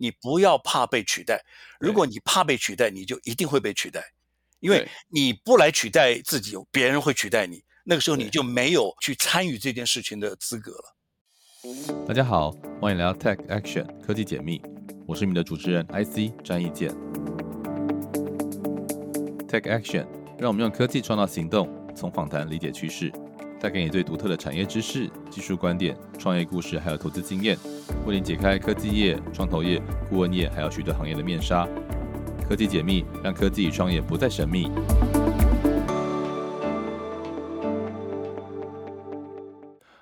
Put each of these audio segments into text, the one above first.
你不要怕被取代。如果你怕被取代，你就一定会被取代，因为你不来取代自己，别人会取代你。那个时候你就没有去参与这件事情的资格了。大家好，欢迎来到 Tech Action 科技解密，我是你们的主持人 IC 张义健。Tech Action 让我们用科技创造行动，从访谈理解趋势。带给你最独特的产业知识、技术观点、创业故事，还有投资经验，为你解开科技业、创投业、顾问业，还有许多行业的面纱。科技解密，让科技与创业不再神秘。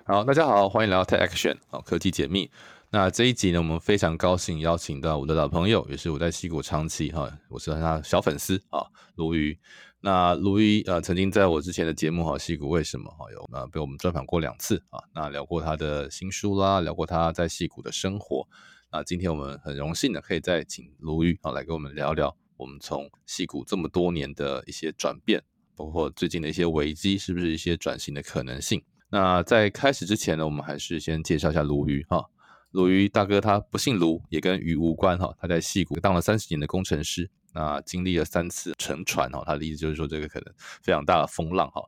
好，大家好，欢迎来到 Tech Action 好，科技解密。那这一集呢，我们非常高兴邀请到我的老朋友，也是我在西谷长期哈，我是他小粉丝啊，鲈鱼。那卢伊呃，曾经在我之前的节目哈，戏骨为什么哈有呃被我们专访过两次啊？那聊过他的新书啦，聊过他在戏骨的生活。那今天我们很荣幸的可以再请卢伊啊来跟我们聊聊我们从戏骨这么多年的一些转变，包括最近的一些危机，是不是一些转型的可能性？那在开始之前呢，我们还是先介绍一下卢鱼哈。卢鱼大哥他不姓卢，也跟鱼无关哈。他在戏骨当了三十年的工程师。那经历了三次沉船哈，他的意思就是说这个可能非常大的风浪哈。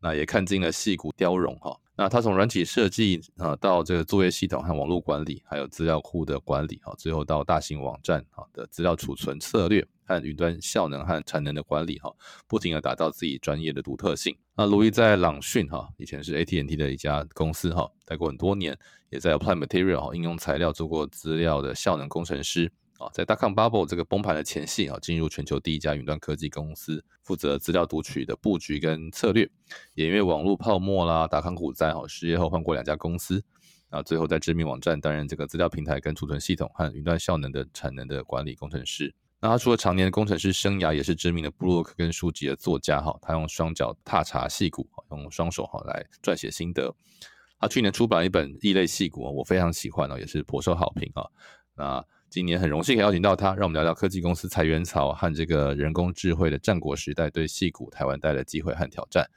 那也看尽了细骨雕融哈。那他从软体设计啊到这个作业系统和网络管理，还有资料库的管理哈，最后到大型网站哈的资料储存策略和云端效能和产能的管理哈，不停的打造自己专业的独特性。那卢易在朗讯哈，以前是 AT&T 的一家公司哈，待过很多年，也在 Apply Material 应用材料做过资料的效能工程师。啊，在大康 Bubble 这个崩盘的前夕啊，进入全球第一家云端科技公司，负责资料读取的布局跟策略。也因为网络泡沫啦、达康股灾哈，失业后换过两家公司。啊，最后在知名网站担任这个资料平台跟储存系统和云端效能的产能的管理工程师。那他除了常年的工程师生涯，也是知名的布洛克跟书籍的作家哈。他用双脚踏查戏骨，用双手哈来撰写心得。他去年出版一本异类戏骨，我非常喜欢哦，也是颇受好评啊。那今年很荣幸可以邀请到他，让我们聊聊科技公司裁员潮和这个人工智慧的战国时代对戏股台湾带来的机会和挑战。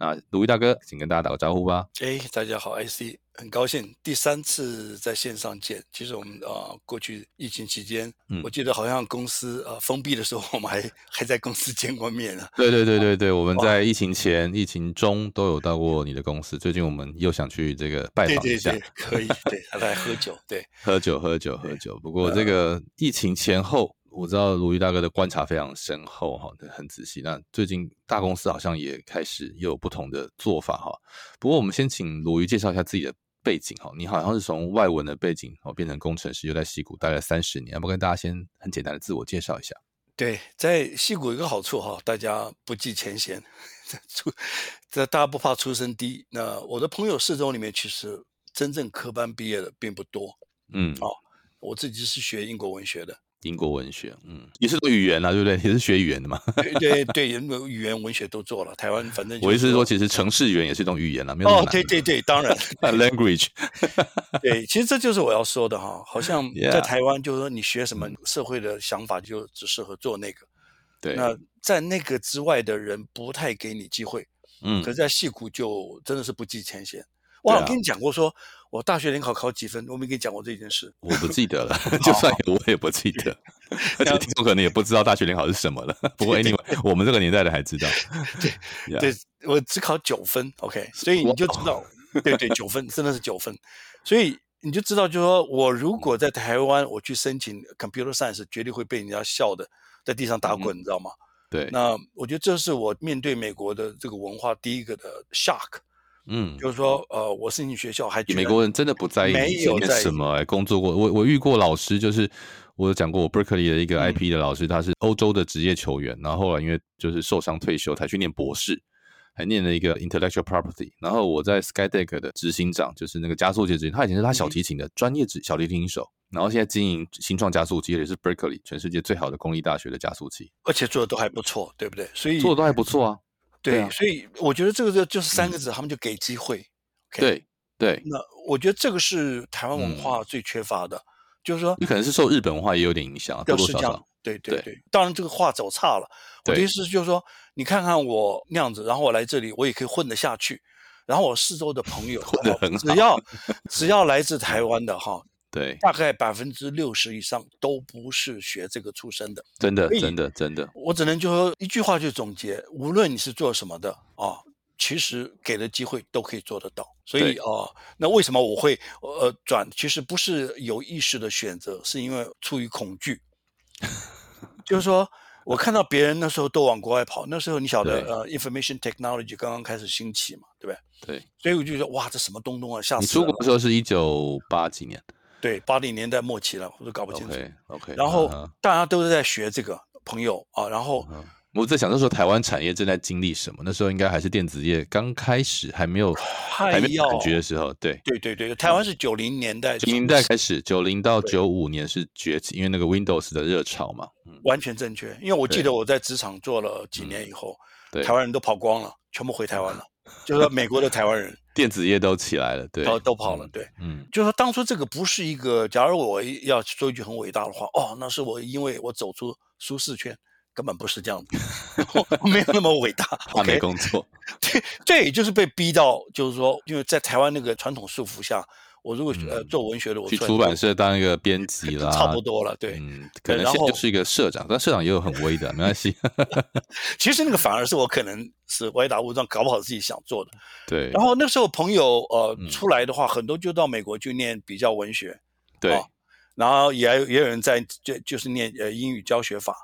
那鲁豫大哥，请跟大家打个招呼吧。哎，大家好，IC，很高兴第三次在线上见。其实我们啊，过去疫情期间，嗯我记得好像公司呃封闭的时候，我们还还在公司见过面呢。对对对对对，我们在疫情前、疫情中都有到过你的公司。最近我们又想去这个拜访一下，可以，对，他在喝酒，对，喝酒喝酒喝酒。不过这个疫情前后。我知道鲁豫大哥的观察非常深厚哈，很仔细。那最近大公司好像也开始又有不同的做法哈。不过我们先请鲁豫介绍一下自己的背景哈。你好像是从外文的背景哦变成工程师，又在戏谷待了三十年，要不跟大家先很简单的自我介绍一下？对，在戏谷有个好处哈，大家不计前嫌，出这大家不怕出身低。那我的朋友四周里面其实真正科班毕业的并不多。嗯，哦，我自己是学英国文学的。英国文学，嗯，也是做语言啊，对不对？也是学语言的嘛。对对对，语言文学都做了。台湾反正 我意思是说，其实城市语言也是一种语言啊，没有哦，对对对，当然，language。对，其实这就是我要说的哈。好像在台湾，就是说你学什么社会的想法，就只适合做那个。对。那在那个之外的人，不太给你机会。嗯。可是在戏谷就真的是不计前嫌。我好像跟你讲过，说我大学联考考几分，我没跟你讲过这件事。我不记得了，就算有我也不记得，而且听众可能也不知道大学联考是什么了。不过 anyway，我们这个年代的还知道。对，对我只考九分，OK，所以你就知道，对对，九分真的是九分，所以你就知道，就说我如果在台湾我去申请 computer science，绝对会被人家笑的，在地上打滚，你知道吗？对。那我觉得这是我面对美国的这个文化第一个的 shock。嗯，就是说，呃，我是你学校还美国人真的不在意前面什么工作过。我我遇过老师，就是我有讲过，我 Berkeley 的一个 IP 的老师，他是欧洲的职业球员，然后后来因为就是受伤退休，才去念博士，还念了一个 Intellectual Property。然后我在 Skydeck 的执行长，就是那个加速器执行，他以前是他小提琴的专业指小提琴手，然后现在经营新创加速器，也是 Berkeley 全世界最好的公立大学的加速器，而且做的都还不错，对不对？所以做的都还不错啊。对，所以我觉得这个就就是三个字，他们就给机会。对对，那我觉得这个是台湾文化最缺乏的，就是说你可能是受日本文化也有点影响，多多少少。对对对，当然这个话走差了。我的意思就是说，你看看我那样子，然后我来这里，我也可以混得下去。然后我四周的朋友，只要 只要来自台湾的哈，对，大概百分之六十以上都不是学这个出身的。真的真的真的，我只能就说一句话去总结：无论你是做什么的啊，其实给的机会都可以做得到。所以啊，那为什么我会呃转？其实不是有意识的选择，是因为出于恐惧。就是说我看到别人那时候都往国外跑，那时候你晓得呃，information technology 刚刚开始兴起嘛，对不对？对。所以我就觉得哇，这什么东东啊，吓你死人了！出国的时候是一九八几年对，八零年代末期了，我都搞不清楚。？OK OK，然后大家都是在学这个朋友啊，然后我在想，那时候台湾产业正在经历什么？那时候应该还是电子业刚开始，还没有还没有感觉的时候。对，对对对，台湾是九零年代，九零年代开始，九零到九五年是崛起，因为那个 Windows 的热潮嘛。嗯，完全正确。因为我记得我在职场做了几年以后，对，台湾人都跑光了，全部回台湾了，就是说美国的台湾人电子业都起来了，对，都都跑了。对，嗯，就是说当初这个不是一个，假如我要说一句很伟大的话，哦，那是我因为我走出舒适圈。根本不是这样子，没有那么伟大。我没工作，对，这也就是被逼到，就是说，因为在台湾那个传统束缚下，我如果呃做文学的，我嗯去出版社当一个编辑 啦，差不多了。对，嗯，可能现在就是一个社长，但社长也有很威的，没关系。其实那个反而是我可能是歪打误撞，搞不好自己想做的。对，然后那时候朋友呃嗯出来的话，很多就到美国去念比较文学，对哦然后也也有人在就就是念呃英语教学法。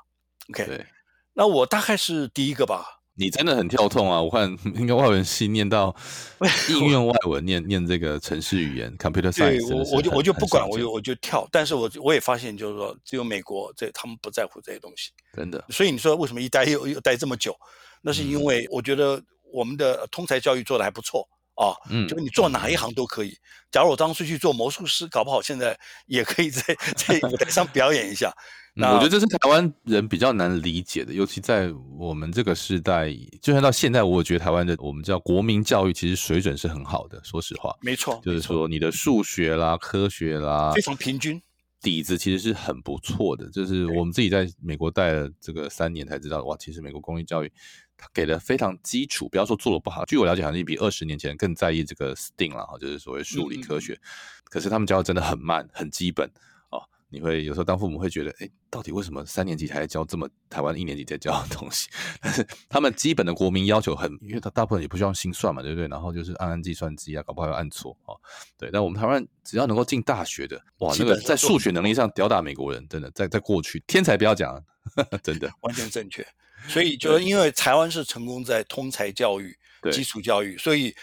OK，对，那我大概是第一个吧。你真的很跳痛啊！我看应该外文系念到 应用外文，念念这个城市语言 （computer science），真我我就我就不管，我就我就跳。但是我我也发现，就是说只有美国这他们不在乎这些东西。真的所以你说为什么一待又又待这么久？那是嗯因为我觉得我们的通才教育做的还不错啊。嗯就是你做哪一行都可以。假如我当初去做魔术师，搞不好现在也可以在在舞台上表演一下。嗯那我觉得这是台湾人比较难理解的，尤其在我们这个时代，就算到现在，我觉得台湾的我们叫国民教育，其实水准是很好的。说实话，没错，就是说你的数学啦、科学啦非常平均。底子其实是很不错的。就是我们自己在美国待了这个三年才知道，哇，其实美国公立教育它给的非常基础，不要说做的不好。据我了解，好像比二十年前更在意这个 STEAM 了哈，就是所谓数理嗯嗯科学。可是他们教的真的很慢，很基本哦。你会有时候当父母会觉得，哎，到底为什么三年级才在教这么台湾一年级在教的东西？但是他们基本的国民要求很，因为他大部分也不需要心算嘛，对不对？然后就是按按计算机啊，搞不好要按错哦。对，但我们台湾只要能够进大学的，哇，基那个在数学能力上吊打美国人，真的在在过去天才不要讲，真的完全正确。所以就是因为台湾是成功在通才教育、基础教育，所以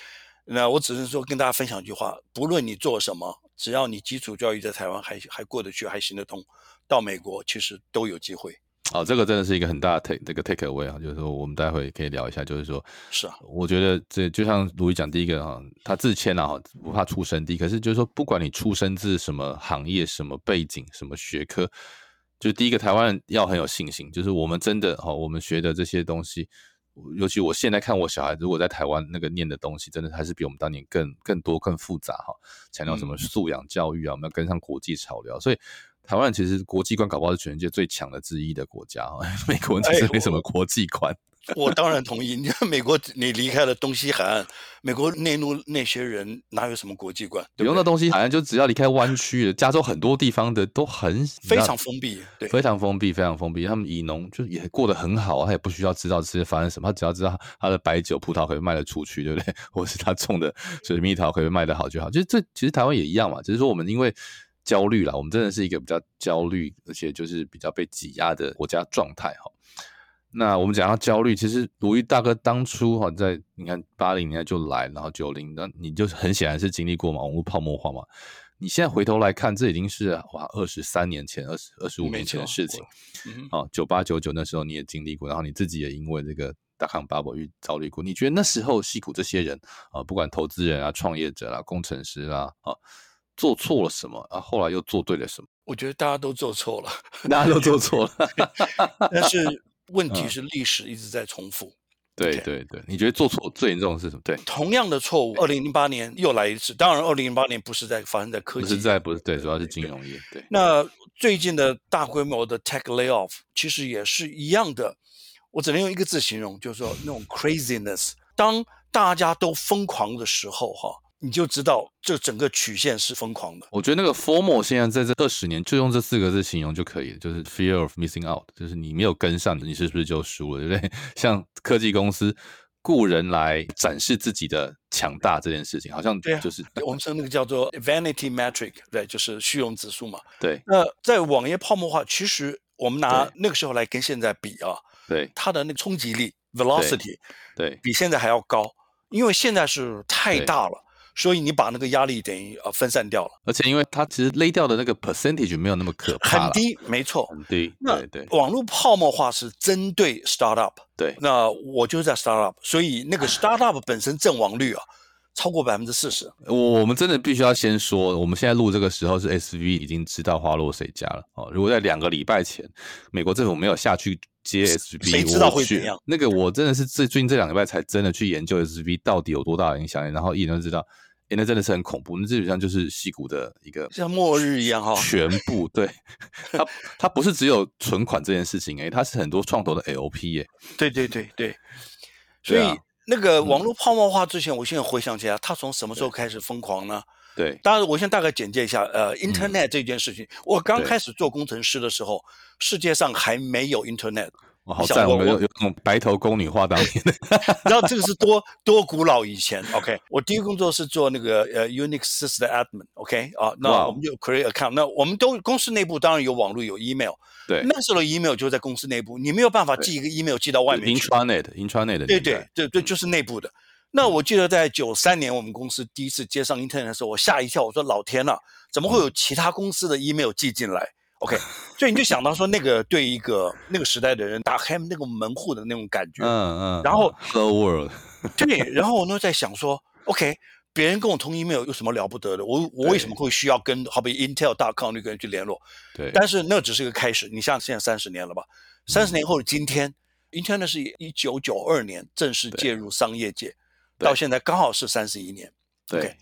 那我只是说跟大家分享一句话：不论你做什么，只要你基础教育在台湾还还过得去，还行得通，到美国其实都有机会。哦，这个真的是一个很大的 take 这个 take away 啊，就是说我们待会可以聊一下，就是说，是啊，我觉得这就像卢毅讲，第一个哈，他自谦啊，哈，不怕出身低，可是就是说，不管你出身自什么行业、什么背景、什么学科，就第一个台湾人要很有信心，就是我们真的哈，我们学的这些东西，尤其我现在看我小孩，如果在台湾那个念的东西，真的还是比我们当年更更多、更复杂哈，强调什么嗯素养教育啊，我们要跟上国际潮流，所以。台湾其实国际观搞不好是全世界最强的之一的国家哈，美国人其实哎没什么国际观。我当然同意。你看美国，你离开了东西海岸，美国内陆那些人哪有什么国际观？不用对不对的东西海岸就只要离开湾区，加州很多地方的都很非常封闭。对，非常封闭，非常封闭。他们以农就也过得很好，他也不需要知道这些发生什么，他只要知道他的白酒、葡萄可以卖得出去，对不对？或是他种的水蜜桃可以卖得好就好。就是这其实台湾也一样嘛，只是说我们因为焦虑啦，我们真的是一个比较焦虑，而且就是比较被挤压的国家状态哈。那我们讲到焦虑，其实鲁豫大哥当初哈在你看八零年代就来，然后九零，那你就很显然是经历过嘛网络泡沫化嘛。你现在回头来看，这已经是哇二十三年前、二十二十五年前的事情。嗯哦，九八九九那时候你也经历过，然后你自己也因为这个大康 bubble 遇遭遇过。你觉得那时候戏谷这些人啊、不管投资人啊、创业者啦、工程师啦啊，做错了什么啊？后来又做对了什么？我觉得大家都做错了，大家都做错了。但是问嗯题是历史一直在重复。对对对，你觉得做错最严重的是什么？对，同样的错误，二零零八年又来一次。当然，二零零八年不是在发生在科技，不是在不是对，主要是金融业。对，那最近的大规模的 tech layoff 其实也是一样的，我只能用一个字形容，就是说那种 craziness。当大家都疯狂的时候，哈，你就知道这整个曲线是疯狂的。我觉得那个 formal 现在在这二十年就用这四个字形容就可以了，就是 fear of missing out，就是你没有跟上，你是不是就输了，对不对？像科技公司雇人来展示自己的强大这件事情，好像就是我们说那个叫做 vanity metric，对，就是虚荣指数嘛。对那在网页泡沫化，其实我们拿那个时候来跟现在比啊，对它的那个冲击力 velocity 对比现在还要高，因为现在是太大了，所以你把那个压力等于呃分散掉了，而且因为它其实勒掉的那个 percentage 没有那么可怕啦，很低，没错。很低，那对对网络泡沫化是针对 startup，对那我就是在 startup，所以那个 startup 本身阵亡率啊超过百分之四十。我我们真的必须要先说，我们现在录这个时候是 SV 已经知道花落谁家了哦。如果在两个礼拜前，美国政府没有下去接 SV，谁知道会怎样那个我真的是最最近这两个礼拜才真的去研究 SV 到底有多大的影响力，然后一眼就知道，诶，那真的是很恐怖，那基本上就是戏骨的一个像末日一样哈全部对。它它不是只有存款这件事情诶，它是很多创投的 LP 耶，对对对对，所以啊那个网络泡沫化之前，我现在回想起来，它从什么时候开始疯狂呢？对。当然，我先大概简介一下，呃，Internet 这件事情，我刚开始做工程师的时候，世界上还没有 Internet，哇，好赞！我们有有那种白头宫女话当年的，然后这个是多多古老以前，OK，我第一个工作是做那个呃 Unix Sys 的 admin，OK，、啊，那我们就 create account，那我们都公司内部当然有网络有 email，对。那时候的 email 就在公司内部，你没有办法寄一个 email 寄到外面去，intranet intranet 的对对对对，就是内部的。那我记得在九三年我们公司第一次接上 Internet 的时候，我吓一跳，我说老天呐，怎么会有其他公司的 email 寄进来？OK，所以你就想到说那个对一个 那个时代的人打开那个门户的那种感觉，嗯嗯，然后 Hello World，对，然后我呢在想说，OK，别人跟我通 email 有什么了不得的？我我为什么会需要跟好比 Intel.com 那个人去联络？对，但是那只是一个开始，你像现在三十年了吧？三十嗯年后的今天，Internet 是一九九二年正式介入商业界，到现在刚好是三十一年。对 OK，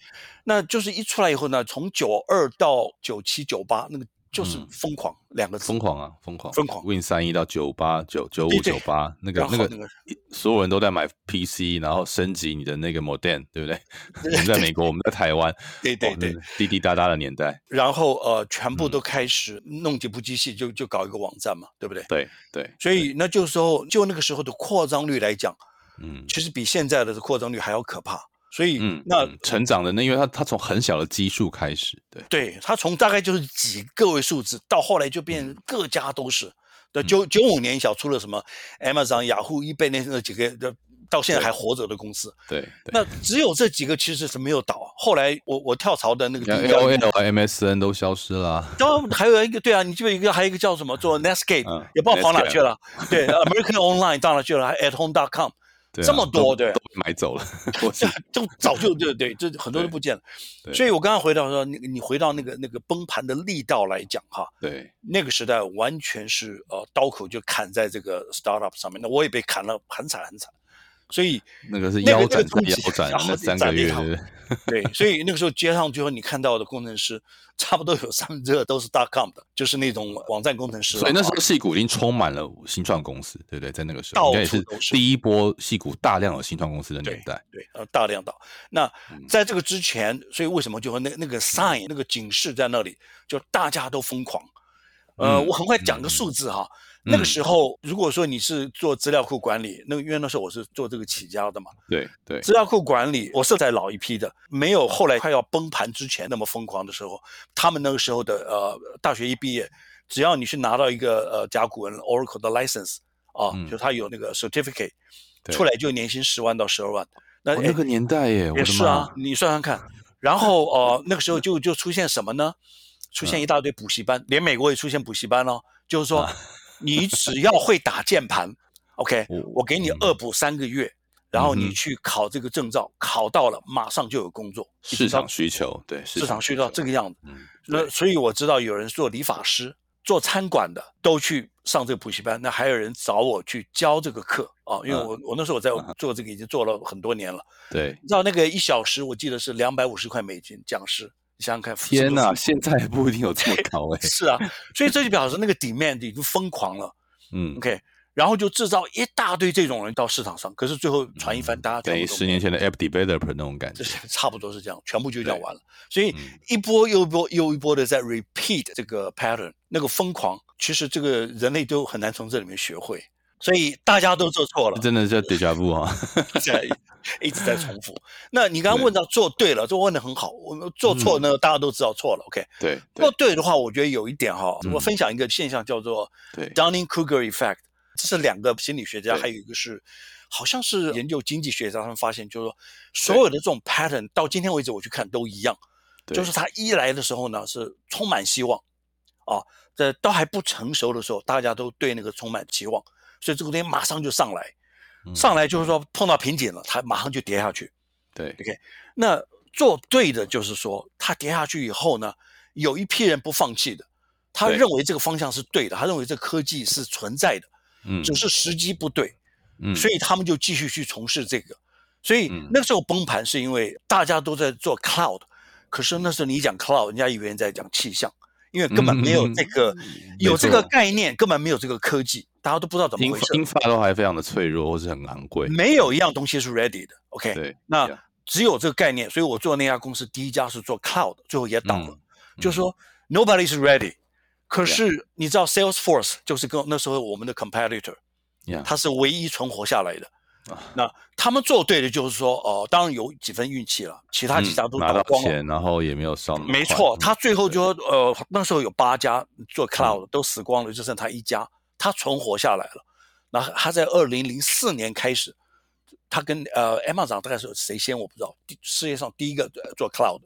那就是一出来以后呢，从九二到九七九八，那个就是嗯疯狂、两个字疯。狂啊，疯狂，疯狂 Win 三一到九八九九五九八，那个那个所有人都在买 PC，然后升级你的那个 modem，对不对？我们在美国，我们在台湾，对对对滴滴答答的年代，然后呃，全部嗯都开始弄几部机器就就搞一个网站嘛，对不对？对对，所以那就是说，就那个时候的扩张率来讲，嗯其实比现在的扩张率还要可怕。所以嗯，那嗯成长的那，因为他他从很小的基数开始，对对它从大概就是几个位数字，到后来就变嗯各家都是。对，九九五年小出了什么 Amazon、雅虎、eBay 那那几个，的到现在还活着的公司，对对。那只有这几个其实是没有倒。后来我我跳槽的那个第像一个 L L MSN 都消失了啊，然后还有一个，对啊，你记得一个，还有一个叫什么，做 Netscape，、嗯也不知道跑哪去了。对，American Online 到哪去了？还 At Home.com，对啊这么多对都都被买走了，我是就早就对对，这很多都不见了。对所以我刚刚回到说，你你回到那个那个崩盘的力道来讲哈，对那个时代完全是呃刀口就砍在这个 startup 上面，那我也被砍了很惨很惨。所以那个是那个腰斩腰斩啊，好那三个月，对所以那个时候街上最后你看到的工程师，差不多有三分之二都是 dot com 的，就是那种网站工程师。所以那时啊候戏股已经充满了新创公司，对不对？在那个时候，应该也是处都是第一波戏股大量有新创公司的年代。对，呃，大量到。那嗯在这个之前，所以为什么就说那那个 sign 那个警示在那里，就大家都疯狂。呃，嗯我很快讲个数字哈。那个时候，如果说你是做资料库管理，那个因为那时候我是做这个起家的嘛，对对资料库管理我是在老一批的，没有后来快要崩盘之前那么疯狂的时候，他们那个时候的呃大学一毕业，只要你去拿到一个呃甲骨文 Oracle 的 license 啊，嗯就他有那个 certificate，出来就年薪十万到十二万。那、那个年代也是啊，！你算算看。然后呃，那个时候就就出现什么呢？出现一大堆补习班，连美国也出现补习班哦。就是说，啊你只要会打键盘，OK，我我给你嗯恶补三个月，然后你去考这个证照，考到了马上就有工作。市场需求，对市场需求这个，样子。嗯，那所以我知道有人做理发师、做餐馆的都去上这个补习班，那还有人找我去教这个课啊，因为嗯我我那时候我在做这个已经做了很多年了。对。你知道那个一小时，我记得是两百五十块美金讲师，你想想看，天哪，现在不一定有这么高哎。是啊，所以这就表示那个 demand 已经疯狂了。嗯，OK，然后就制造一大堆这种人到市场上，可是最后传一番，大家等于十年前的 App Developer 那种感觉，差不多是这样，全部就这样完了。所以一波又一波又一波的在 repeat 这个 pattern，那个疯狂，其实这个人类都很难从这里面学会。所以大家都做错了，真的是 deja vu 啊，在一直在重复。那你刚刚问到做对了，这问的很好。我们做错呢，大家都知道错了。OK，对，做对的话，我觉得有一点哈，我分享一个现象叫做 Dunning-Kruger effect。这是两个心理学家，还有一个是，好像是研究经济学家，他们发现就是说，所有的这种 pattern 到今天为止我去看都一样，就是他一来的时候呢是充满希望，啊，在都还不成熟的时候，大家都对那个充满期望，所以这个东西马上就上来，上来就是说碰到瓶颈了，它马上就跌下去。对，OK，那做对的就是说，它跌下去以后呢，有一批人不放弃的，他认为这个方向是对的，他认为这科技是存在的。嗯，只是时机不对，嗯，所以他们就继续去从事这个，所以那时候崩盘是因为大家都在做 cloud，可是那时候你讲 cloud，人家以为在讲气象，因为根本没有这个有这个概念，根本没有这个科技，大家都不知道怎么回事。英法都还非常的脆弱，或是很昂贵，没有一样东西是 ready 的。OK，对，那只有这个概念，所以我做那家公司第一家是做 cloud，最后也倒了，就是说 nobody is ready。可是你知道，Salesforce 就是跟那时候我们的 competitor，它是唯一存活下来的。那他们做对的，就是说，哦，当然有几分运气了，其他几家都拿到钱，然后也没有烧。没错，他最后就呃，那时候有八家做 cloud 都死光了，就剩他一家，他存活下来了。那他在二零零四年开始，他跟呃 Amazon 大概是谁先我不知道，世界上第一个做 cloud，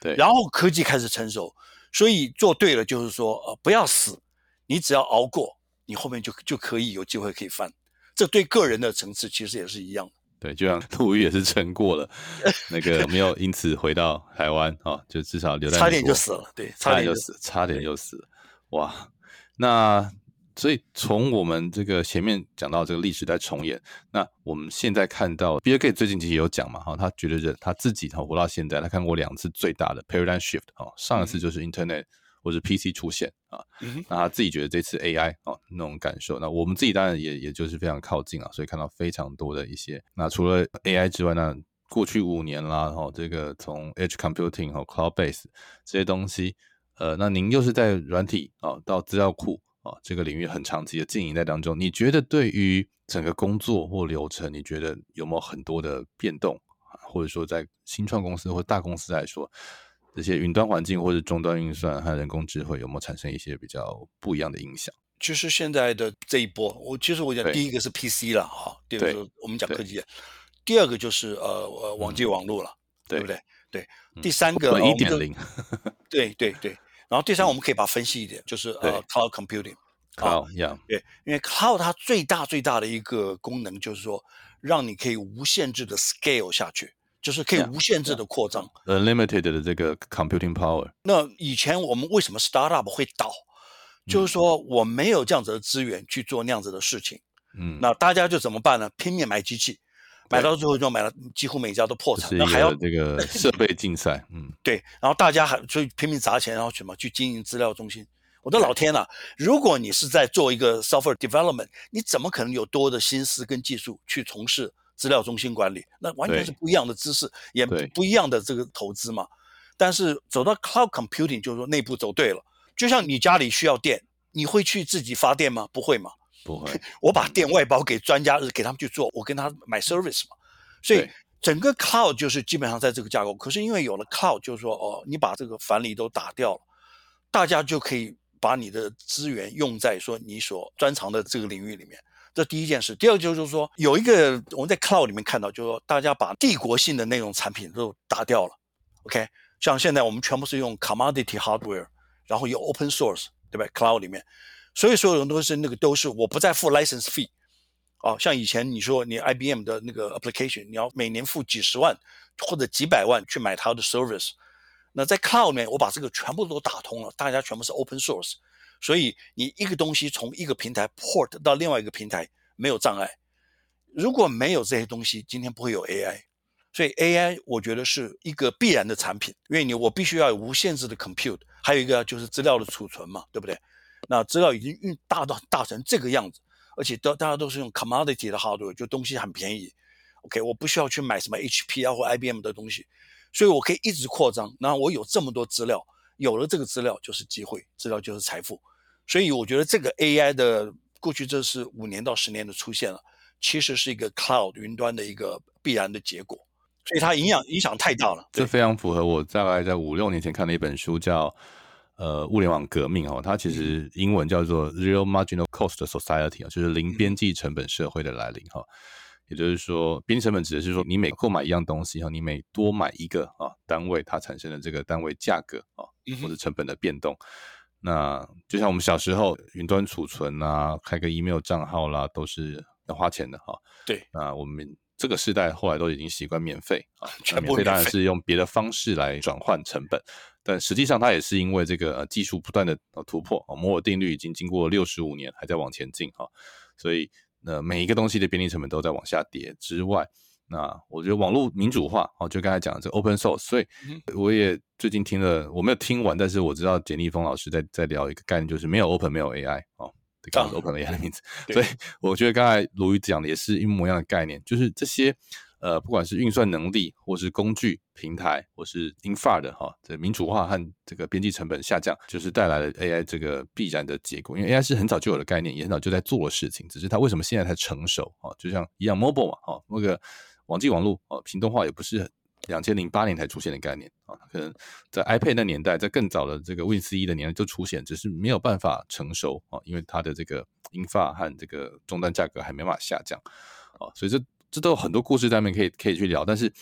对，然后科技开始成熟。所以做对了，就是说，呃，不要死，你只要熬过，你后面就就可以有机会可以翻。这对个人的层次其实也是一样的。对，就像 陆羽也是撑过了，那个没有因此回到台湾啊，就至少留在差点就死了，对，差点就死，差点就死了，哇，那。所以从我们这个前面讲到这个历史在重演，那我们现在看到，Bill Gates 最近其实有讲嘛，哈，他觉得人他自己哈活到现在，他看过两次最大的 paradigm shift，哈，上一次就是 Internet 或者 PC 出现啊，那他自己觉得这次 AI 啊那种感受，那我们自己当然也也就是非常靠近啊，所以看到非常多的一些，那除了 AI 之外，那过去五年啦，哈，这个从 Edge Computing 和 Cloud Base 这些东西，呃，那您又是在软体啊到资料库。啊，这个领域很长期的经营在当中，你觉得对于整个工作或流程，你觉得有没有很多的变动啊？或者说，在新创公司或大公司来说，这些云端环境或者终端运算和人工智慧有没有产生一些比较不一样的影响？其实现在的这一波，我其实我讲第一个是 PC 了哈，第二个我们讲科技，第二个就是呃呃网际网络了，对不对？对，第三个一点零，对对对。然后第三，我们可以把它分析一点，就是呃，cloud computing，啊，对，因为 cloud 它最大最大的一个功能就是说，让你可以无限制的 scale 下去，就是可以无限制的扩张，unlimited 的这个 computing power。那以前我们为什么 startup 会倒？就是说我没有这样子的资源去做那样子的事情，嗯，那大家就怎么办呢？拼命买机器。买到最后就买了，几乎每家都破产，那还要这个 设备竞赛，嗯，对，然后大家还所以拼命砸钱，然后什么去经营资料中心。我的老天呐！如果你是在做一个 software development，你怎么可能有多的心思跟技术去从事资料中心管理？那完全是不一样的知识，也不一样的这个投资嘛。但是走到 cloud computing，就是说内部走对了。就像你家里需要电，你会去自己发电吗？不会嘛。不会，我把电外包给专家，给他们去做，我跟他买 service 嘛，所以整个 cloud 就是基本上在这个架构。可是因为有了 cloud，就是说哦，你把这个樊篱都打掉了，大家就可以把你的资源用在说你所专长的这个领域里面。这第一件事。第二个就是说，有一个我们在 cloud 里面看到，就是说大家把帝国性的那种产品都打掉了。OK，像现在我们全部是用 commodity hardware，然后有 open source，对吧？cloud 里面。所以所有人都是那个都是我不再付 license fee，哦，像以前你说你 IBM 的那个 application，你要每年付几十万或者几百万去买它的 service，那在 cloud 里面我把这个全部都打通了，大家全部是 open source，所以你一个东西从一个平台 port 到另外一个平台没有障碍。如果没有这些东西，今天不会有 AI，所以 AI 我觉得是一个必然的产品，因为你我必须要有无限制的 compute，还有一个就是资料的储存嘛，对不对？那资料已经运大到大成这个样子，而且都大家都是用 commodity 的 hardware，就东西很便宜。OK，我不需要去买什么 HP 啊或 IBM 的东西，所以我可以一直扩张。那我有这么多资料，有了这个资料就是机会，资料就是财富。所以我觉得这个 AI 的过去这是五年到十年的出现了，其实是一个 cloud 云端的一个必然的结果。所以它影响影响太大了。这非常符合我大概在五六年前看的一本书，叫呃物联网革命哦，它其实英文叫做 Real Marginal Cost Society 啊，就是零边际成本社会的来临哈。也就是说，边际成本指的是说，你每购买一样东西哈，你每多买一个啊单位，它产生的这个单位价格啊，或者成本的变动。那就像我们小时候云端储存啊，开个 email 账号啦，都是要花钱的哈。对。那我们这个时代后来都已经习惯免费啊，全免费当然是用别的方式来转换成本，但实际上它也是因为这个呃技术不断的突破啊，摩尔定律已经经过六十五年还在往前进哈，所以。那每一个东西的便利成本都在往下跌之外，那我觉得网络民主化哦，就刚才讲的这 open source，所以我也最近听了，我没有听完，但是我知道简立峰老师在在聊一个概念，就是没有 open 没有 AI 哦，刚刚 open AI 的名字，所以我觉得刚才卢宇讲的也是一模一样的概念，就是这些。呃，不管是运算能力，或是工具平台，或是 infra 的哈，这民主化和这个边际成本下降，就是带来了 AI 这个必然的结果。因为 AI 是很早就有的概念，也很早就在做的事情，只是它为什么现在才成熟啊？就像一样，mobile 嘛，哈，那个网际网络哦，屏动化也不是两千零八年才出现的概念啊，可能在 iPad 那年代，在更早的这个 Win 一的年代就出现，只是没有办法成熟啊，因为它的这个研发和这个终端价格还没办法下降啊，所以这。这都很多故事在面可以可以去聊，但是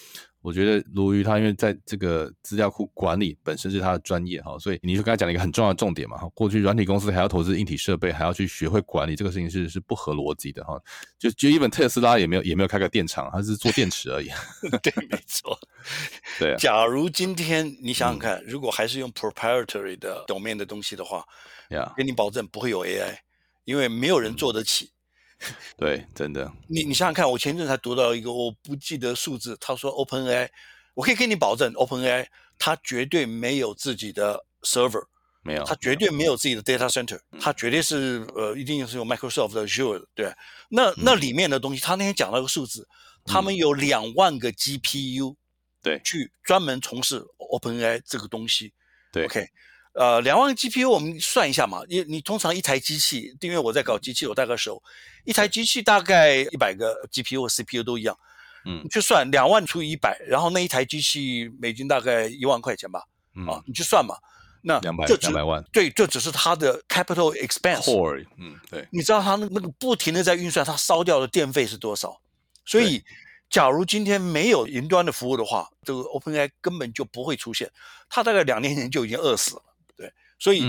我觉得鲈鱼他因为在这个资料库管理本身是他的专业哈，所以你就刚才讲了一个很重要的重点嘛哈，过去软体公司还要投资硬体设备，还要去学会管理这个事情是是不合逻辑的哈，就就一本特斯拉也没有也没有开个电厂，他是做电池而已。对，没错。对，假如今天你想想看，如果还是用 proprietary 的表面的东西的话，呀，跟你保证不会有 AI，因为没有人做得起。对，真的。你你想想看，我前阵才读到一个，我不记得数字。他说，OpenAI，我可以跟你保证，OpenAI 它绝对没有自己的 server，没有，它绝对没有自己的 data center，它绝对是呃，一定是有 Microsoft 的 Azure，对。那那里面的东西，他那天讲了个数字，他们有两万个 GPU，对，去专门从事 OpenAI 这个东西，对，OK。呃，两万个 GPU，我们算一下嘛。你你通常一台机器，因为我在搞机器，我大概熟，一台机器大概一百个 GPU 和 CPU 都一样。嗯，你去算两万除以一百，然后那一台机器美金大概一万块钱吧。啊，你去算嘛。那两百两百万。对，这只是它的 capital expense。Core，嗯，对。你知道它那那个不停的在运算，它烧掉的电费是多少？所以，假如今天没有云端的服务的话，这个 OpenAI 根本就不会出现。它大概两年前就已经饿死了。所以，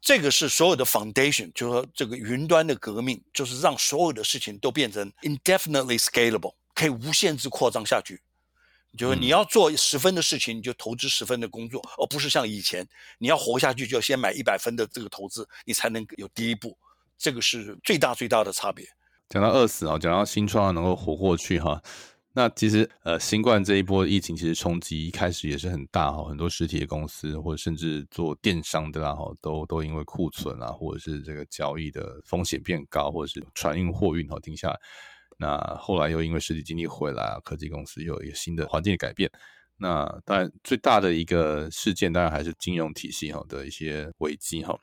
这个是所有的 foundation，就是说这个云端的革命，就是让所有的事情都变成 indefinitely scalable，可以无限制扩张下去。就是你要做十分的事情，你就投资十分的工作，而不是像以前你要活下去就要先买一百分的这个投资，你才能有第一步。这个是最大最大的差别。讲到饿死啊，讲到新创能够活过去哈。那其实，呃，新冠这一波疫情其实冲击一开始也是很大哈，很多实体的公司或者甚至做电商的啦哈，都都因为库存啊，或者是这个交易的风险变高，或者是船运货运哈停下来。那后来又因为实体经济回来，科技公司又有一个新的环境的改变。那当然，最大的一个事件当然还是金融体系哈的一些危机哈。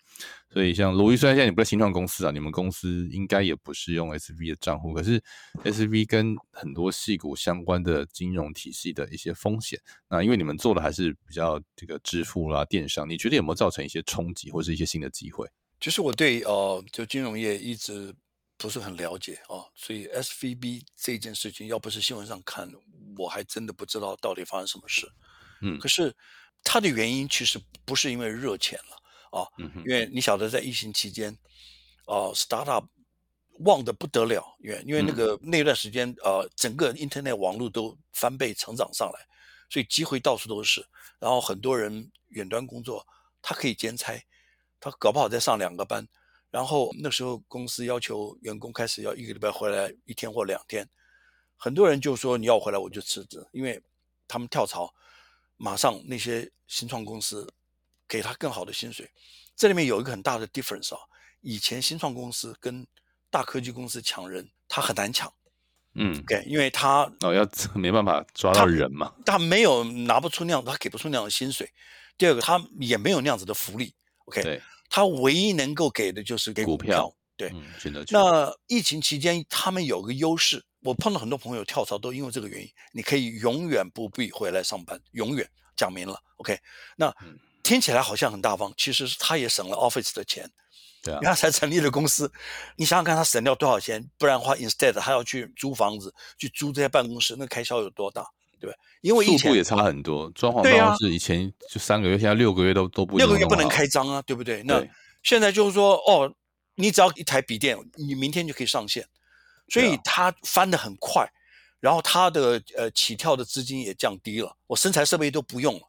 所以像鲁豫，虽然现在你不是新创公司啊，你们公司应该也不是用 S V 的账户，可是 S V 跟很多细股相关的金融体系的一些风险，那因为你们做的还是比较这个支付啦、电商，你觉得有没有造成一些冲击或是一些新的机会？其实我对呃，就金融业一直不是很了解啊，所以 S V B 这件事情，要不是新闻上看。我还真的不知道到底发生什么事，嗯，可是它的原因其实不是因为热钱了啊，因为你晓得在疫情期间，啊，startup 旺的不得了，因为因为那个那段时间呃，整个 internet 网络都翻倍成长上来，所以机会到处都是，然后很多人远端工作，他可以兼差，他搞不好再上两个班，然后那时候公司要求员工开始要一个礼拜回来一天或两天。很多人就说你要回来我就辞职，因为他们跳槽，马上那些新创公司给他更好的薪水。这里面有一个很大的 difference 啊，以前新创公司跟大科技公司抢人，他很难抢。嗯，OK，因为他哦，要没办法抓到人嘛，他没有拿不出那样，他给不出那样的薪水。第二个，他也没有那样子的福利。OK，对，他唯一能够给的就是给股股票。对，嗯，选择权，那疫情期间他们有个优势，我碰到很多朋友跳槽都因为这个原因，你可以永远不必回来上班，永远讲明了。OK，那嗯听起来好像很大方，其实他也省了 Office 的钱。对啊他才成立了公司，你想想看，他省掉多少钱？不然的话，instead 他要去租房子，去租这些办公室，那开销有多大，对？因为以前速度也差很多，装潢办公室以前就三个月，现在六个月都都不六个月不能开张啊，对不对？那对现在就是说，哦，你只要一台笔电，你明天就可以上线，所以它翻得很快，然后它的呃起跳的资金也降低了，我生产设备都不用了，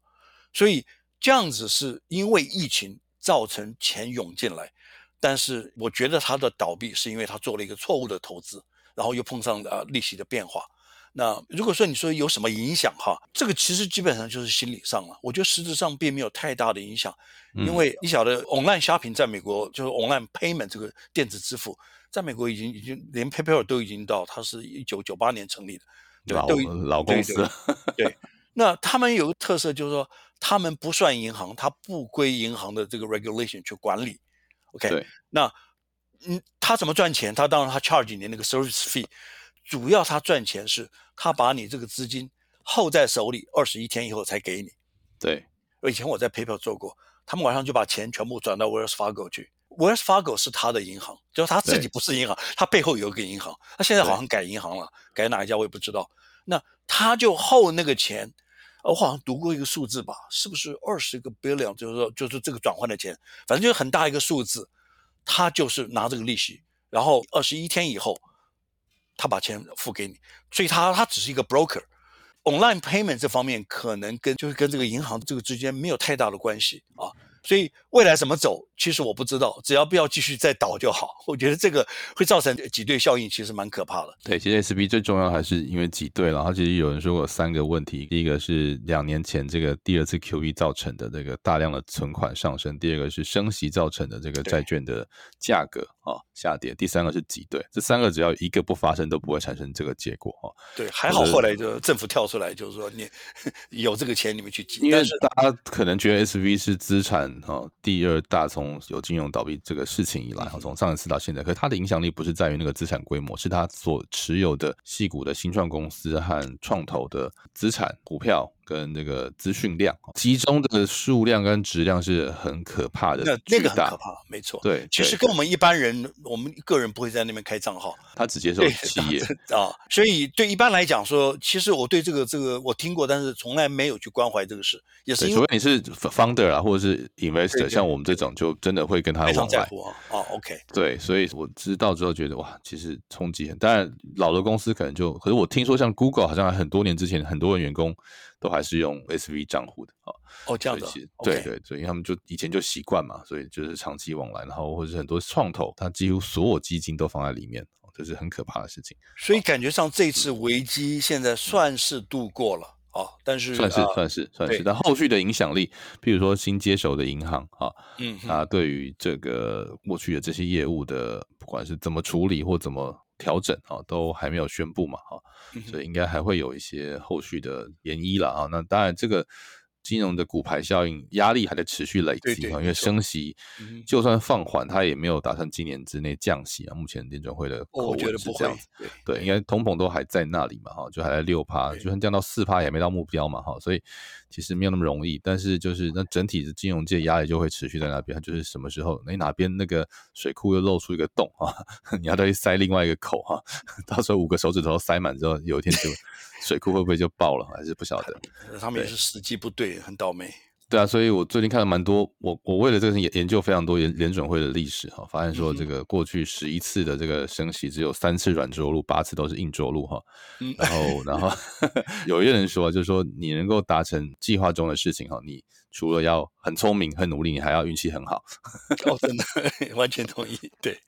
所以这样子是因为疫情造成钱涌进来，但是我觉得它的倒闭是因为它做了一个错误的投资，然后又碰上了、呃、利息的变化。那如果说你说有什么影响哈，这个其实基本上就是心理上了。我觉得实质上并没有太大的影响，因嗯为你晓得 online shopping 在美国就是 online payment 这个电子支付，在美国已经已经连 PayPal 都已经到，它是一九九八年成立的，对吧？老老公司对，那他们有个特色就是说，他们不算银行，它不归银行的这个 regulation 去管理。OK，那嗯，他怎么赚钱？他当然他 charge 你那个 service fee，主要他赚钱是他把你这个资金 hold 在手里，二十一天以后才给你。对，以前我在 PayPal 做过，他们晚上就把钱全部转到 Wells Fargo 去。Wells Fargo 是他的银行，就是他自己不是银行，他背后有一个银行。他现在好像改银行了，改哪一家我也不知道。那他就 hold 那个钱，呃我好像读过一个数字吧，是不是二十个 billion？就是说，就是这个转换的钱，反正就是很大一个数字。他就是拿这个利息，然后二十一天以后，他把钱付给你，所以他他只是一个 broker。online payment 这方面可能跟就是跟这个银行这个之间没有太大的关系啊，所以未来怎么走，其实我不知道，只要不要继续再倒就好。我觉得这个会造成挤兑效应，其实蛮可怕的。对，其实 S B 最重要还是因为挤兑了。它其实有人说过三个问题，第一个是两年前这个第二次 Q E 造成的这个大量的存款上升，第二个是升息造成的这个对债券的价格啊、下跌，第三个是挤兑。这三个只要一个不发生，都不会产生这个结果啊、对，还好后来就政府跳出来，就是说你 有这个钱你们去挤，因为但是大家可能觉得 S V 是资产哈、第二大，从有金融倒闭这个事情以来，哈从上一次到现在，可是它的影响力不是在于那个资产规模，是它所持有的系股的新创公司和创投的资产、股票跟那个资讯量，集中的数量跟质量是很可怕的，那那个很可怕，没错。对，其实跟我们一般人，我们个人不会在那边开账号，他只接受企业，啊，所以对一般来讲说，其实我对这个这个我听过，但是从来没有去关怀这个事，也是，因为除非你是 founder 啊，或者是 investor，对像我们这种就真的会跟他非常。在乎啊。啊，OK，对，所以我知道之后觉得哇，其实冲击很。当然，老的公司可能就，可是我听说像 Google 好像很多年之前，很多人员工都还是用 SV 账户的啊。哦，这样子对对所以他们就以前就习惯嘛，所以就是长期往来，然后或者是很多创投，他几乎所有基金都放在里面，哦这是很可怕的事情。所以感觉上这次危机现在算是度过了哦，但是算是啊算是算是，但后续的影响力，譬如说新接手的银行啊，嗯那对于这个过去的这些业务的，不管是怎么处理或怎么调整啊，都还没有宣布嘛，哈、所以应该还会有一些后续的研一了啊。那当然，这个金融的骨牌效应压力还在持续累积啊，因为升息就算放缓，它也没有打算今年之内降息啊。目前联准会的哦口吻是这样子。，对对，应该通膨都还在那里嘛，哈，就还在六趴，就算降到四趴也没到目标嘛，哈，所以其实没有那么容易。但是就是那整体的金融界压力就会持续在那边，就是什么时候哎哪边那个水库又露出一个洞啊，你要再去塞另外一个口哈，到时候五个手指头塞满之后，有一天就水库会不会就爆了，还是不晓得。他们也是时机不对，很倒霉。对啊，所以我最近看了蛮多，我我为了这个研研究非常多联联准会的历史哈，发现说这个过去十一次的这个升息，只有三次软着陆，八次都是硬着陆哈。嗯然后然后 有一个人说，就是说你能够达成计划中的事情哈，你除了要很聪明、很努力，你还要运气很好。哦，真的 完全同意。对，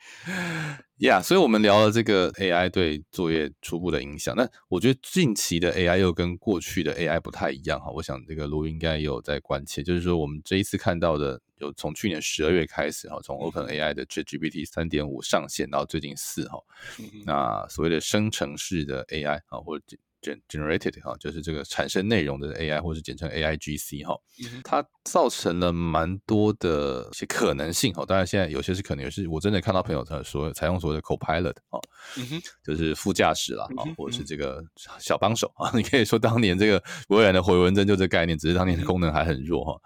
呀、yeah,，所以我们聊了这个 AI 对作业初步的影响。那我觉得近期的 AI 又跟过去的 AI 不太一样哈。我想这个卢应该也有在关切，就是说我们这一次看到的有从去年十二月开始哈，从 Open AI 的 ChatGPT 三点五上线到最近四哈，那所谓的生成式的 AI 啊，或者 generated 哈，就是这个产生内容的 AI，或是简称 AIGC 哈，它造成了蛮多的一些可能性哈。当然，现在有些是可能，有些我真的看到朋友他说采用所谓的 Copilot 哈，就是副驾驶啦啊，或者是这个小帮手啊。你可以说当年这个微软的回文针就这概念，只是当年的功能还很弱哈。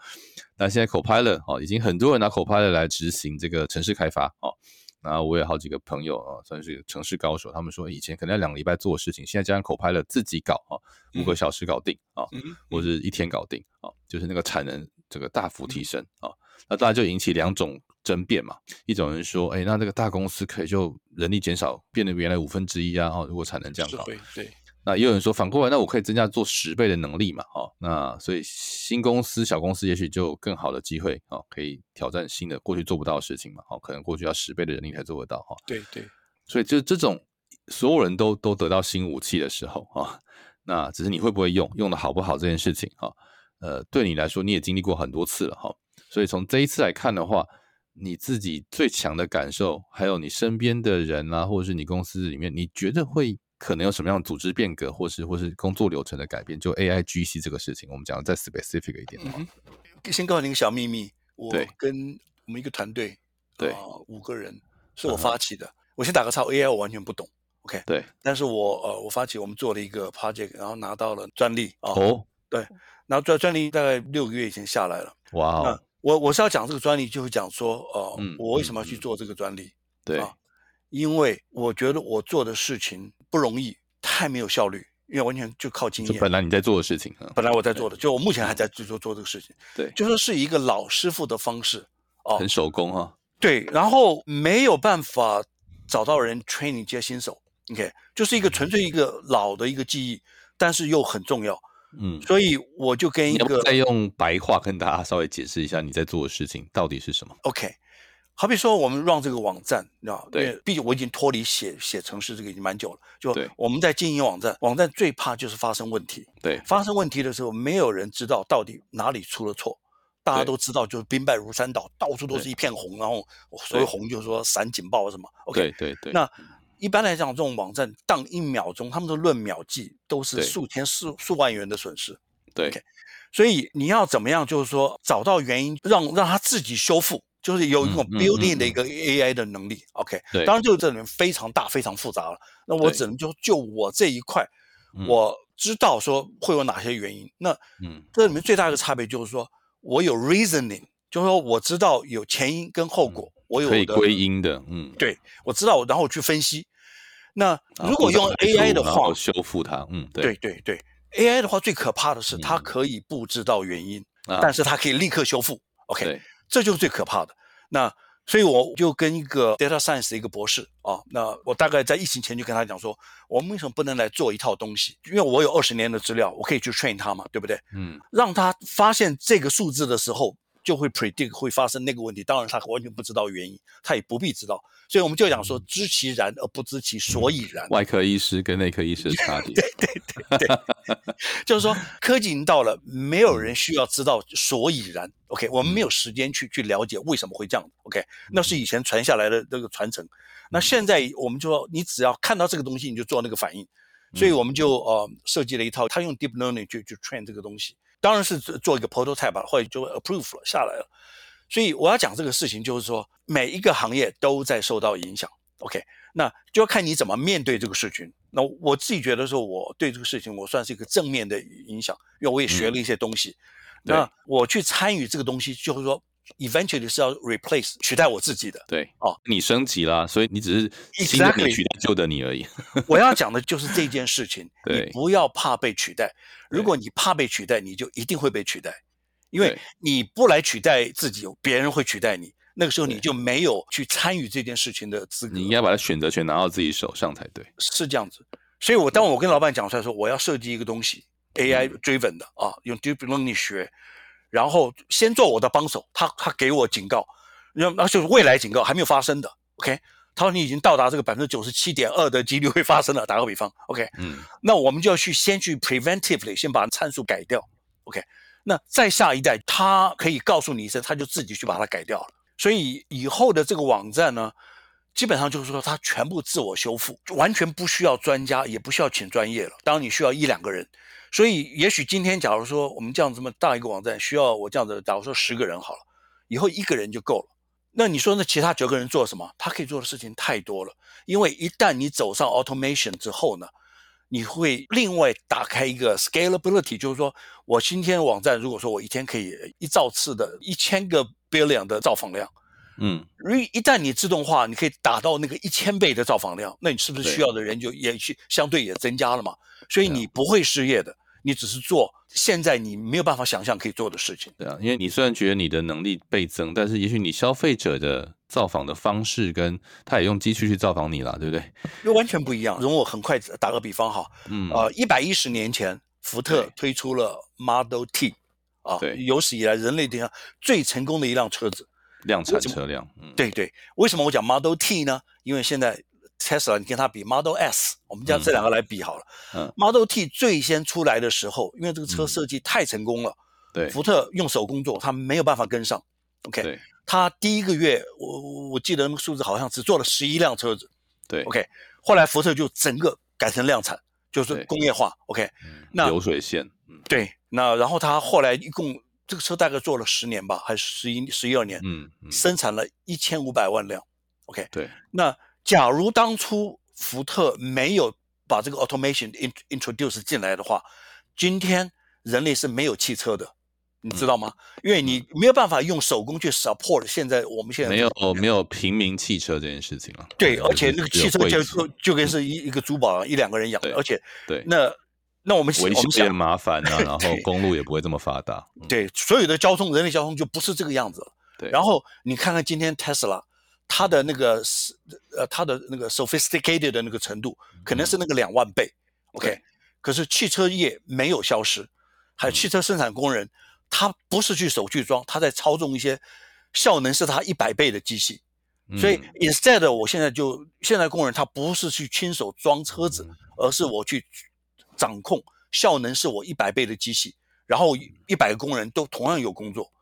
但现在 Copilot 哈，已经很多人拿 Copilot 来执行这个城市开发啊。那我有好几个朋友啊，算是城市高手。他们说以前可能要两个礼拜做的事情，现在加上口拍了自己搞啊，五个小时搞定啊，或者一天搞定啊，就是那个产能这个大幅提升啊。那大家就引起两种争辩嘛。一种人说，哎，那这个大公司可以就人力减少，变得原来五分之一啊。哦，如果产能这样搞，对。那也有人说，反过来，那我可以增加做十倍的能力嘛？哦，那所以新公司、小公司也许就更好的机会哦，可以挑战新的过去做不到的事情嘛？哦，可能过去要十倍的人力才做得到哈。对对，所以就这种所有人都都得到新武器的时候啊，那只是你会不会用，用的好不好这件事情哈。呃，对你来说你也经历过很多次了哈，所以从这一次来看的话，你自己最强的感受，还有你身边的人啊，或者是你公司里面，你觉得会？可能有什么样的组织变革，或是或是工作流程的改变？就 A I G C 这个事情，我们讲的再 specific 一点的话，先告诉你一个小秘密，我跟我们一个团队，对，五个人是我发起的。我先打个叉，A I 我完全不懂，OK？对，但是我呃，我发起，我们做了一个 project，然后拿到了专利啊。哦，对，然后专专利大概六个月以前下来了。哇哦！我我是要讲这个专利，就是讲说，呃，我为什么要去做这个专利？对。因为我觉得我做的事情不容易，太没有效率，因为完全就靠经验。本来你在做的事情，本来我在做的，就我目前还在做做做这个事情。对，就说是一个老师傅的方式哦，很手工哈。对，然后没有办法找到人 training 接新手，OK，就是一个纯粹一个老的一个技艺，但是又很重要。嗯，所以我就跟一个再用白话跟大家稍微解释一下你在做的事情到底是什么。OK。好比说，我们让这个网站，你知道，对，毕竟我已经脱离写写程式这个已经蛮久了。就我们在经营网站，网站最怕就是发生问题。对，发生问题的时候，没有人知道到底哪里出了错，大家都知道就是兵败如山倒，到处都是一片红，然后所谓红就是说闪警报什么。OK，对对。那一般来讲，这种网站当一秒钟，他们都论秒计，都是数千、数数万元的损失。对，所以你要怎么样，就是说找到原因，让让他自己修复。就是有一种 building 的一个 AI 的能力，OK，当然就是这里面非常大、非常复杂了。那我只能就就我这一块，我知道说会有哪些原因。那嗯，这里面最大的差别就是说我有 reasoning，就是说我知道有前因跟后果，我有可以归因的，嗯，对我知道，然后我去分析。那如果用 AI 的话，修复它，嗯，对。对对，AI 的话最可怕的是它可以不知道原因，但是它可以立刻修复，OK，这就是最可怕的。那所以我就跟一个 data science 的一个博士啊，那我大概在疫情前就跟他讲说，我们为什么不能来做一套东西？因为我有二十年的资料，我可以去 train 他嘛，对不对？嗯，让他发现这个数字的时候。就会 predict 会发生那个问题，当然他完全不知道原因，他也不必知道，所以我们就讲说知其然而不知其所以然。外科医师跟内科医师的差别。对对对对，就是说科技已经到了，没有人需要知道所以然。OK，我们没有时间去去了解为什么会这样。OK，那是以前传下来的这个传承。那现在我们就说，你只要看到这个东西，你就做那个反应。所以我们就呃设计了一套，他用 deep learning 去去 train 这个东西。当然是做一个 prototype 了，或者就 approve 了下来了。所以我要讲这个事情，就是说每一个行业都在受到影响。OK，那就要看你怎么面对这个事情。那我自己觉得说，我对这个事情我算是一个正面的影响，因为我也学了一些东西。那我去参与这个东西，就是说。Eventually 是要 replace 取代我自己的，对哦，你升级了，所以你只是新的你取代旧的你而已。我要讲的就是这件事情，你不要怕被取代。如果你怕被取代，你就一定会被取代，因为你不来取代自己，别人会取代你。那个时候你就没有去参与这件事情的资格。你应该把它选择权拿到自己手上才对。是这样子，所以我当我跟老板讲出来说，我要设计一个东西，AI driven 的啊，用 deep learning 学。然后先做我的帮手，他他给我警告，那那就是未来警告还没有发生的，OK？他说你已经到达这个百分之九十七点二的几率会发生了，打个比方，OK？嗯，那我们就要去先去 preventively 先把参数改掉，OK？那再下一代，他可以告诉你一声，他就自己去把它改掉了。所以以后的这个网站呢，基本上就是说它全部自我修复，完全不需要专家，也不需要请专业了。当然你需要一两个人。所以也许今天假如说我们这样这么大一个网站，需要我这样子，假如说十个人好了，以后一个人就够了。那你说那其他九个人做什么？他可以做的事情太多了。因为一旦你走上 automation 之后呢，你会另外打开一个 scalability，就是说我今天网站如果说我一天可以一兆次的一千个 billion 的造访量，嗯，一一旦你自动化，你可以达到那个一千倍的造访量，那你是不是需要的人就也去相对也增加了嘛？所以你不会失业的。你只是做现在你没有办法想象可以做的事情，对啊，因为你虽然觉得你的能力倍增，但是也许你消费者的造访的方式跟他也用机器去造访你了，对不对？又完全不一样。容我很快打个比方哈，嗯，呃，一百一十年前，福特推出了 Model T，啊，对，有史以来人类历史上最成功的一辆车子，量产车辆，嗯，对对。为什么我讲 Model T 呢？因为现在。Tesla，你跟它比 Model S，我们将这两个来比好了。嗯，Model T 最先出来的时候，因为这个车设计太成功了，对，福特用手工做，他没有办法跟上。OK，他第一个月，我我记得那个数字好像只做了十一辆车子。对，OK，后来福特就整个改成量产，就是工业化。OK，那流水线。对，那然后他后来一共这个车大概做了十年吧，还是十一十一二年？嗯，生产了一千五百万辆。OK，对，那。假如当初福特没有把这个 automation introduce 进来的话，今天人类是没有汽车的，你知道吗？因为你没有办法用手工去 support 现在我们现在没有没有平民汽车这件事情了。对，而且那个汽车就就就跟是一一个珠宝一两个人养的，而且对那那我们维修也麻烦啊，然后公路也不会这么发达。对，所有的交通人类交通就不是这个样子了。对，然后你看看今天 Tesla。它的那个是呃，它的那个 sophisticated 的那个程度，可能是那个两万倍，OK。可是汽车业没有消失，还有汽车生产工人，他不是去手去装，他在操纵一些效能是他一百倍的机器。所以 instead，我现在就现在工人他不是去亲手装车子，而是我去掌控效能是我一百倍的机器，然后一百个工人都同样有工作。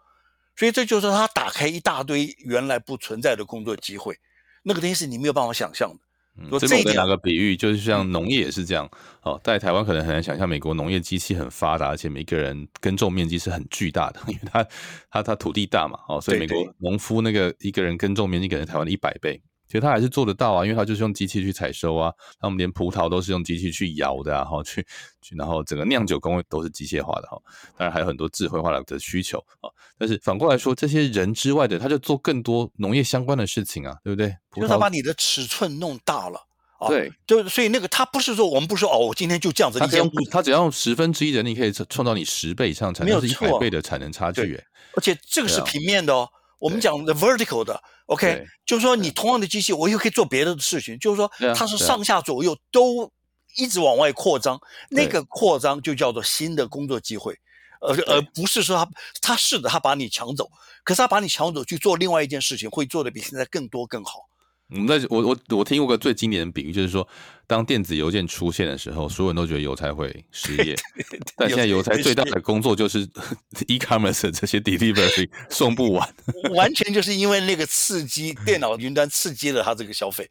所以这就是他打开一大堆原来不存在的工作机会，那个东西是你没有办法想象的。这边拿个比喻，就是像农业也是这样。哦，在台湾可能很难想象，美国农业机器很发达，而且每个人耕种面积是很巨大的，因为它它它土地大嘛。哦，所以美国农夫那个一个人耕种面积可能台湾的一百倍。其实他还是做得到啊，因为他就是用机器去采收啊，他们连葡萄都是用机器去摇的啊，哈，去去，然后整个酿酒工都是机械化的哈，当然还有很多智慧化的的需求啊。但是反过来说，这些人之外的，他就做更多农业相关的事情啊，对不对？就是他把你的尺寸弄大了，对，就所以那个他不是说我们不说哦，我今天就这样子，他只要他只要用十分之一的，你可以创造你十倍以上产能，是一百倍的产能差距，哎，而且这个是平面的哦。我们讲的 vertical 的，OK，就是说你同样的机器，我又可以做别的事情，就是说它是上下左右都一直往外扩张，那个扩张就叫做新的工作机会，而而。不是说他他是的，他把你抢走，可是他把你抢走去做另外一件事情，会做的比现在更多更好。我们在我我我听过个最经典的比喻，就是说，当电子邮件出现的时候，所有人都觉得邮差会失业，但现在邮差最大的工作就是 e-commerce 这些 delivery 送不完，完全就是因为那个刺激电脑云端刺激了他这个消费，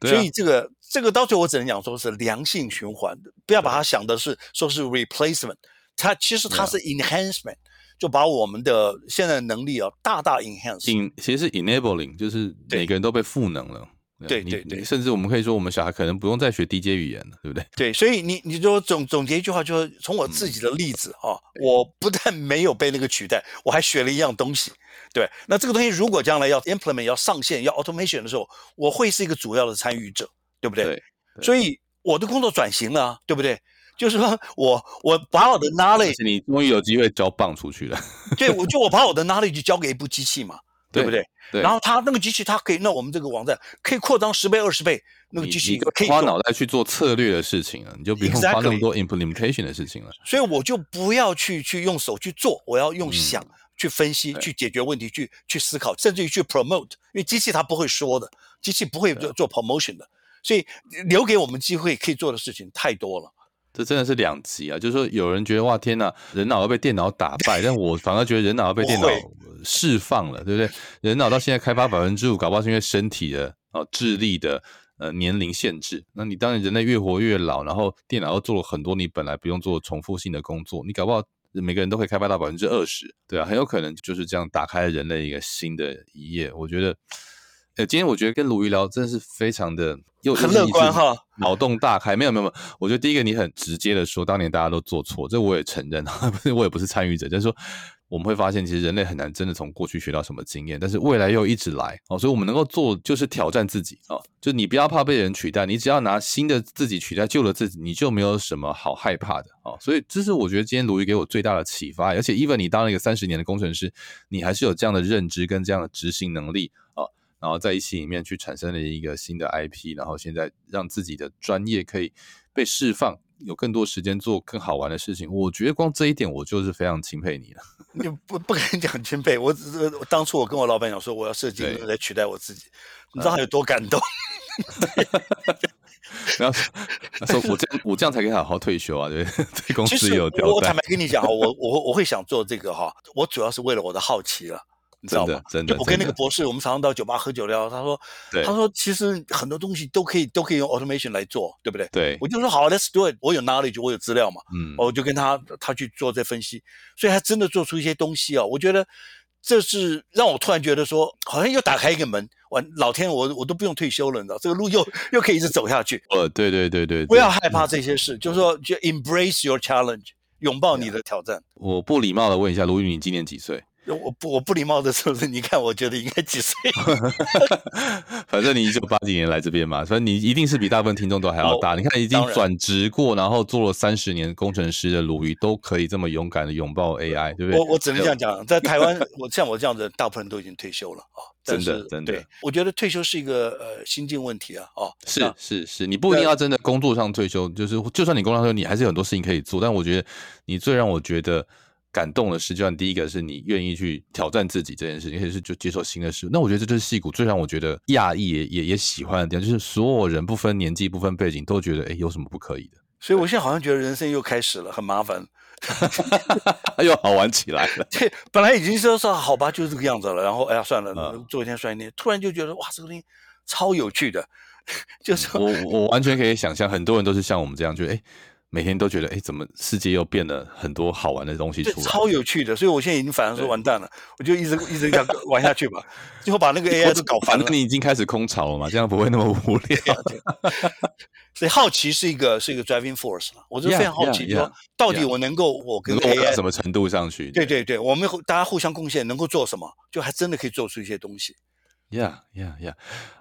所以这个这个到最后我只能讲说是良性循环，不要把它想的是说是 replacement，它其实它是 enhancement。就把我们的现在能力啊大大 enhance，其实是 enabling，就是每个人都被赋能了。对对对，甚至我们可以说，我们小孩可能不用再学 D J 语言了，对不对？对，所以你你就总总结一句话，就是从我自己的例子啊，我不但没有被那个取代，我还学了一样东西。对，那这个东西如果将来要 implement 要上线要 automation 的时候，我会是一个主要的参与者，对不对？所以我的工作转型了，对不对？就是说我我把我的 knowledge，你终于有机会交棒出去了。对，我就我把我的 knowledge 交给一部机器嘛，对不对？对。然后它那个机器，它可以，那我们这个网站可以扩张十倍、二十倍，那个机器可以花脑袋去做策略的事情了，你就不用花那么多 implementation 的事情了。所以我就不要去去用手去做，我要用想去分析、去解决问题、去去思考，甚至于去 promote，因为机器它不会说的，机器不会做做 promotion 的，所以留给我们机会可以做的事情太多了。这真的是两极啊！就是说，有人觉得哇，天哪，人脑要被电脑打败，但我反而觉得人脑要被电脑释放了，对不对？人脑到现在开发百分之五，搞不好是因为身体的哦智力的呃年龄限制。那你当然人类越活越老，然后电脑又做了很多你本来不用做重复性的工作，你搞不好每个人都可以开发到百分之二十，对啊，很有可能就是这样打开了人类一个新的一页。我觉得。呃，今天我觉得跟鲁豫聊真的是非常的又很乐观哈，脑洞大开。没有没有没有，我觉得第一个你很直接的说，当年大家都做错，这我也承认，不是我也不是参与者。就是说，我们会发现其实人类很难真的从过去学到什么经验，但是未来又一直来哦，所以我们能够做就是挑战自己哦，就你不要怕被人取代，你只要拿新的自己取代旧的自己，你就没有什么好害怕的哦。所以这是我觉得今天鲁豫给我最大的启发，而且 even 你当了一个三十年的工程师，你还是有这样的认知跟这样的执行能力啊。然后在一起里面去产生了一个新的 IP，然后现在让自己的专业可以被释放，有更多时间做更好玩的事情。我觉得光这一点，我就是非常钦佩你了。你不不跟你讲钦佩，我只是当初我跟我老板讲说，我要设计来取代我自己，你知道他有多感动？然后说，我这样我这样才可以好好退休啊！对，对公司有交代。我坦白跟你讲我我我会想做这个哈，我主要是为了我的好奇了。你知道吗？真的，我跟那个博士，我们常常到酒吧喝酒聊。他说，他说其实很多东西都可以都可以用 automation 来做，对不对？对，我就说好，let's do it。我有 knowledge，我有资料嘛，嗯，我就跟他他去做这分析，所以他真的做出一些东西啊。我觉得这是让我突然觉得说，好像又打开一个门，我老天，我我都不用退休了，你知道，这个路又又可以一直走下去。呃，对对对对，不要害怕这些事，就是说，就 embrace your challenge，拥抱你的挑战。我不礼貌的问一下，卢宇，你今年几岁？我不我不礼貌的时候是，你看，我觉得应该几岁？反正你一九八几年来这边嘛，所以你一定是比大部分听众都还要大。你看，已经转职过，然后做了三十年工程师的鲁豫，都可以这么勇敢的拥抱 AI，对不对？我我只能这样讲，在台湾，我像我这样子，大部分都已经退休了啊。真的，真的，我觉得退休是一个呃心境问题啊。哦，是是是，你不一定要真的工作上退休，就是就算你工作上退休，你还是有很多事情可以做。但我觉得你最让我觉得。感动的事，就像第一个是你愿意去挑战自己这件事情，也是就接受新的事物。那我觉得这就是戏骨最让我觉得讶异也也也喜欢的地方，就是所有人不分年纪、不分背景，都觉得哎，有什么不可以的。所以我现在好像觉得人生又开始了，很麻烦，又好玩起来了。对，本来已经说说好吧，就是这个样子了。然后哎呀，算了，做一天算一天。突然就觉得哇，这个东西超有趣的，就是我我完全可以想象，很多人都是像我们这样，觉得哎。每天都觉得，哎，怎么世界又变了很多好玩的东西出来？超有趣的，所以我现在已经反而说完蛋了，我就一直一直这样玩下去吧，最后把那个 AI 都搞烦了。你已经开始空巢了嘛？这样不会那么无聊。所以好奇是一个是一个 driving force 了。我就非常好奇，说到底我能够我跟 AI 什么程度上去？对对对，我们大家互相贡献，能够做什么？就还真的可以做出一些东西。Yeah, yeah, yeah.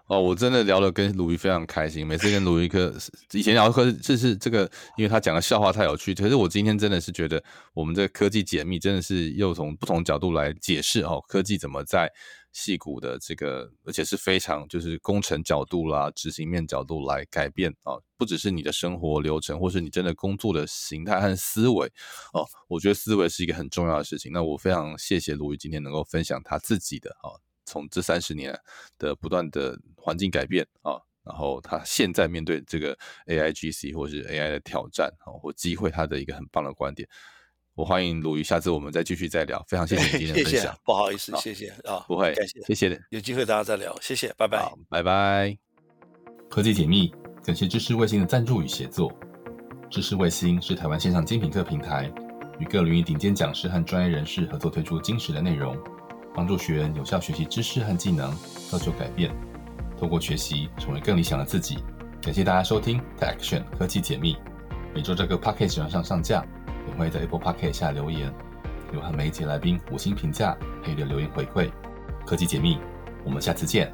哦，我真的聊得跟鲁豫非常开心。每次跟鲁豫课，以前聊课就是这个，因为他讲的笑话太有趣。可是我今天真的是觉得，我们这个科技解密真的是又从不同角度来解释哦，科技怎么在细骨的这个，而且是非常就是工程角度啦、执行面角度来改变啊，不只是你的生活流程，或是你真的工作的形态和思维哦。我觉得思维是一个很重要的事情。那我非常谢谢鲁豫今天能够分享他自己的啊。从这三十年的不断的环境改变啊，然后他现在面对这个 A I G C 或是 A I 的挑战啊或机会，他的一个很棒的观点。我欢迎鲁豫，下次我们再继续再聊。非常谢谢你今天的 分享，不好意思，谢谢啊，不会，感谢，谢谢，有机会大家再聊，谢谢，拜拜，拜拜。科技解密，感谢知识卫星的赞助与协作。知识卫星是台湾线上精品课平台，与各领域顶尖讲师和专业人士合作推出精实的内容。帮助学员有效学习知识和技能，造就改变。透过学习，成为更理想的自己。感谢大家收听 Tech Action 科技解密。每周这个 p a c k a g e 上上架，也会在 Apple p a c k a g e 下留言，有和每一集来宾五星评价，还有留言回馈。科技解密，我们下次见。